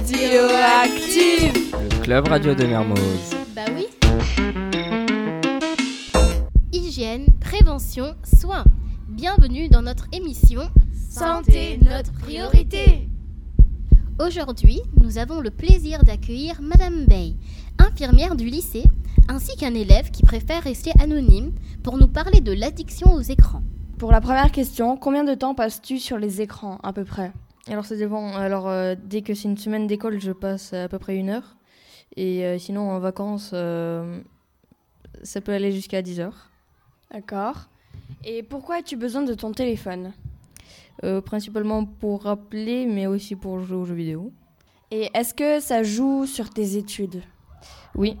Radioactive Le club radio de Mermoz. Bah oui. Hygiène, prévention, soins. Bienvenue dans notre émission Santé, notre priorité Aujourd'hui, nous avons le plaisir d'accueillir Madame Bay, infirmière du lycée, ainsi qu'un élève qui préfère rester anonyme pour nous parler de l'addiction aux écrans. Pour la première question, combien de temps passes-tu sur les écrans à peu près? Alors ça dépend. Alors euh, dès que c'est une semaine d'école, je passe à peu près une heure. Et euh, sinon en vacances, euh, ça peut aller jusqu'à 10 heures. D'accord. Et pourquoi as-tu besoin de ton téléphone? Principalement pour rappeler, mais aussi pour jouer aux jeux vidéo. Et est-ce que ça joue sur tes études? Oui,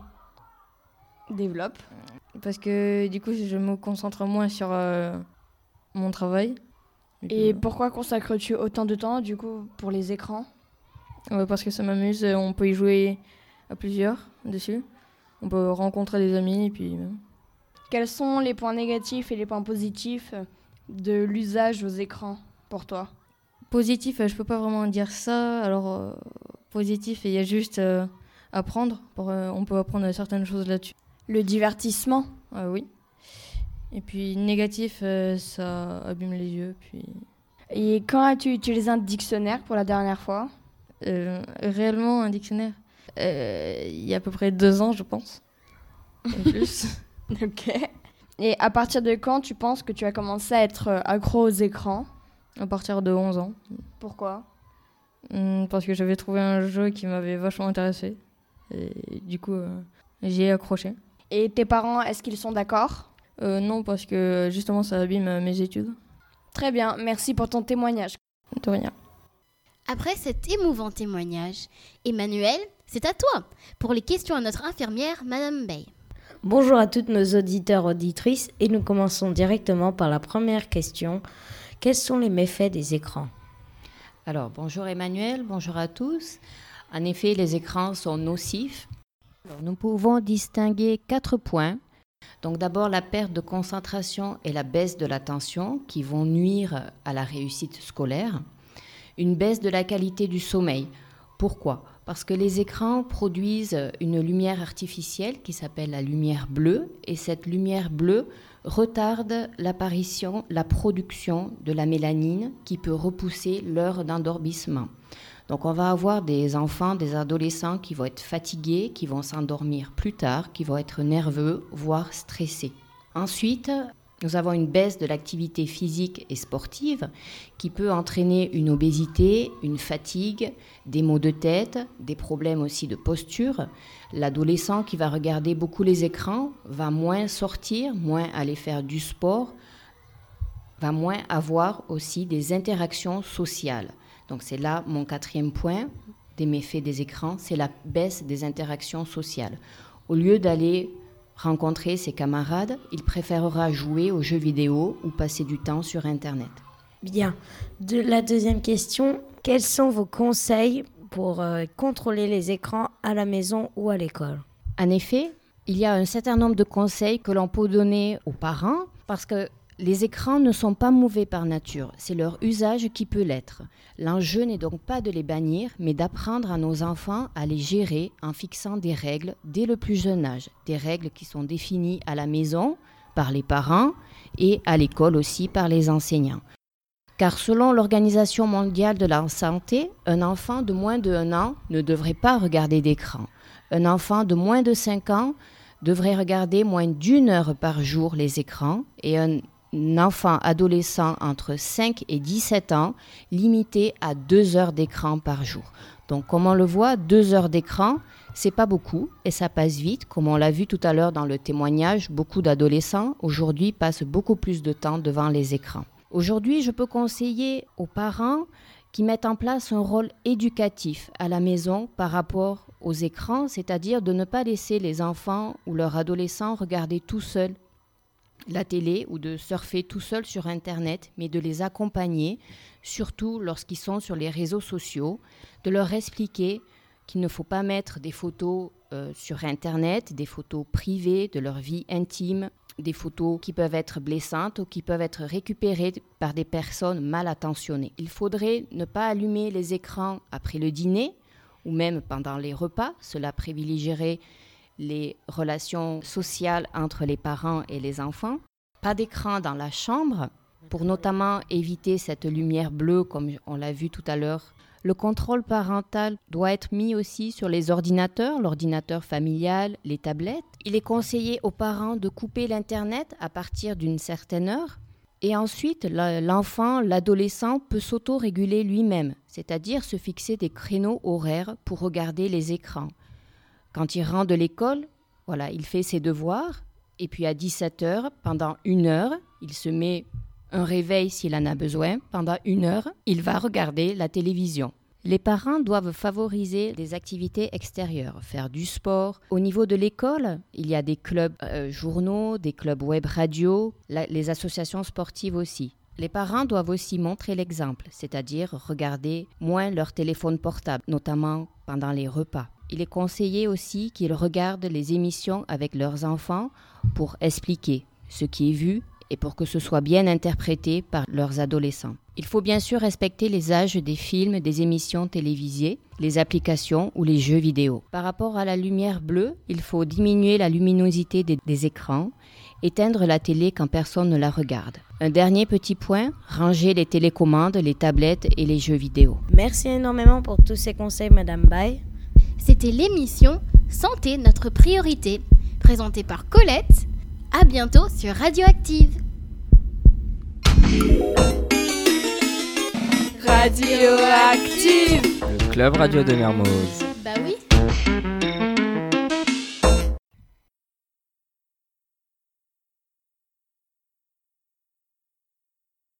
Développe. parce que du coup je me concentre moins sur mon travail. Et euh, pourquoi consacres-tu autant de temps du coup pour les écrans? Ouais, parce que ça m'amuse, euh, on peut y jouer à plusieurs dessus. On peut rencontrer des amis et puis... euh, Quels sont les points négatifs et les points positifs de l'usage aux écrans pour toi? Positif, euh, je peux pas vraiment dire ça. Alors, euh, positif, il y a juste euh, apprendre. Pour, euh, on peut apprendre certaines choses là-dessus. Le divertissement? Oui. Et puis négatif, euh, ça abîme les yeux. Puis Et quand as-tu utilisé un dictionnaire pour la dernière fois? Euh, réellement un dictionnaire. euh, il y a à peu près deux ans, je pense. Et plus. Ok. Et à partir de quand tu penses que tu as commencé à être accro aux écrans? À partir de 11 ans. Pourquoi? Hum, Parce que j'avais trouvé un jeu qui m'avait vachement intéressé. Et du coup, euh, j'y ai accroché. Et tes parents, est-ce qu'ils sont d'accord? Non, parce que justement, ça abîme euh, mes études. Très bien, merci pour ton témoignage. De rien. Après cet émouvant témoignage, Emmanuel, c'est à toi pour les questions à notre infirmière, Madame Bay. Bonjour à toutes nos auditeurs auditrices et nous commençons directement par la première question. Quels sont les méfaits des écrans? Alors, bonjour Emmanuel, bonjour à tous. En effet, les écrans sont nocifs. Alors, nous pouvons distinguer quatre points. Donc d'abord la perte de concentration et la baisse de l'attention qui vont nuire à la réussite scolaire. Une baisse de la qualité du sommeil. Pourquoi? Parce que les écrans produisent une lumière artificielle qui s'appelle la lumière bleue et cette lumière bleue retarde l'apparition, la production de la mélanine qui peut repousser l'heure d'endormissement. Donc on va avoir des enfants, des adolescents qui vont être fatigués, qui vont s'endormir plus tard, qui vont être nerveux, voire stressés. Ensuite, nous avons une baisse de l'activité physique et sportive qui peut entraîner une obésité, une fatigue, des maux de tête, des problèmes aussi de posture. L'adolescent qui va regarder beaucoup les écrans va moins sortir, moins aller faire du sport, va moins avoir aussi des interactions sociales. Donc c'est là mon quatrième point des méfaits des écrans, c'est la baisse des interactions sociales. Au lieu d'aller rencontrer ses camarades, il préférera jouer aux jeux vidéo ou passer du temps sur Internet. Bien. De la deuxième question, quels sont vos conseils pour euh, contrôler les écrans à la maison ou à l'école? En effet, il y a un certain nombre de conseils que l'on peut donner aux parents parce que les écrans ne sont pas mauvais par nature, c'est leur usage qui peut l'être. L'enjeu n'est donc pas de les bannir, mais d'apprendre à nos enfants à les gérer en fixant des règles dès le plus jeune âge, des règles qui sont définies à la maison par les parents et à l'école aussi par les enseignants. Car selon l'Organisation mondiale de la santé, un enfant de moins de 1 an ne devrait pas regarder d'écran. Un enfant de moins de 5 ans devrait regarder moins d'une heure par jour les écrans et un enfant adolescent entre 5 et 17 ans limité à 2 heures d'écran par jour. Donc comme on le voit, 2 heures d'écran, c'est pas beaucoup et ça passe vite. Comme on l'a vu tout à l'heure dans le témoignage, beaucoup d'adolescents aujourd'hui passent beaucoup plus de temps devant les écrans. Aujourd'hui, je peux conseiller aux parents qui mettent en place un rôle éducatif à la maison par rapport aux écrans, c'est-à-dire de ne pas laisser les enfants ou leurs adolescents regarder tout seuls la télé ou de surfer tout seul sur Internet, mais de les accompagner, surtout lorsqu'ils sont sur les réseaux sociaux, de leur expliquer qu'il ne faut pas mettre des photos euh, sur Internet, des photos privées de leur vie intime, des photos qui peuvent être blessantes ou qui peuvent être récupérées par des personnes mal attentionnées. Il faudrait ne pas allumer les écrans après le dîner ou même pendant les repas. Cela privilégierait les relations sociales entre les parents et les enfants. Pas d'écran dans la chambre pour notamment éviter cette lumière bleue comme on l'a vu tout à l'heure. Le contrôle parental doit être mis aussi sur les ordinateurs, l'ordinateur familial, les tablettes. Il est conseillé aux parents de couper l'Internet à partir d'une certaine heure. Et ensuite, l'enfant, l'adolescent peut s'auto-réguler lui-même, c'est-à-dire se fixer des créneaux horaires pour regarder les écrans. Quand il rentre de l'école, voilà, il fait ses devoirs, et puis à 17 heures, pendant une heure, il se met un réveil s'il en a besoin. Pendant une heure, il va regarder la télévision. Les parents doivent favoriser des activités extérieures, faire du sport. Au niveau de l'école, il y a des clubs euh, journaux, des clubs web radio, les associations sportives aussi. Les parents doivent aussi montrer l'exemple, c'est-à-dire regarder moins leur téléphone portable, notamment pendant les repas. Il est conseillé aussi qu'ils regardent les émissions avec leurs enfants pour expliquer ce qui est vu et pour que ce soit bien interprété par leurs adolescents. Il faut bien sûr respecter les âges des films, des émissions télévisées, les applications ou les jeux vidéo. Par rapport à la lumière bleue, il faut diminuer la luminosité des, écrans, éteindre la télé quand personne ne la regarde. Un dernier petit point, ranger les télécommandes, les tablettes et les jeux vidéo. Merci énormément pour tous ces conseils, Madame Bay. C'était l'émission Santé, notre priorité, présentée par Colette à bientôt sur Radioactive. Radioactive Le club radio de Mermoz. Bah oui.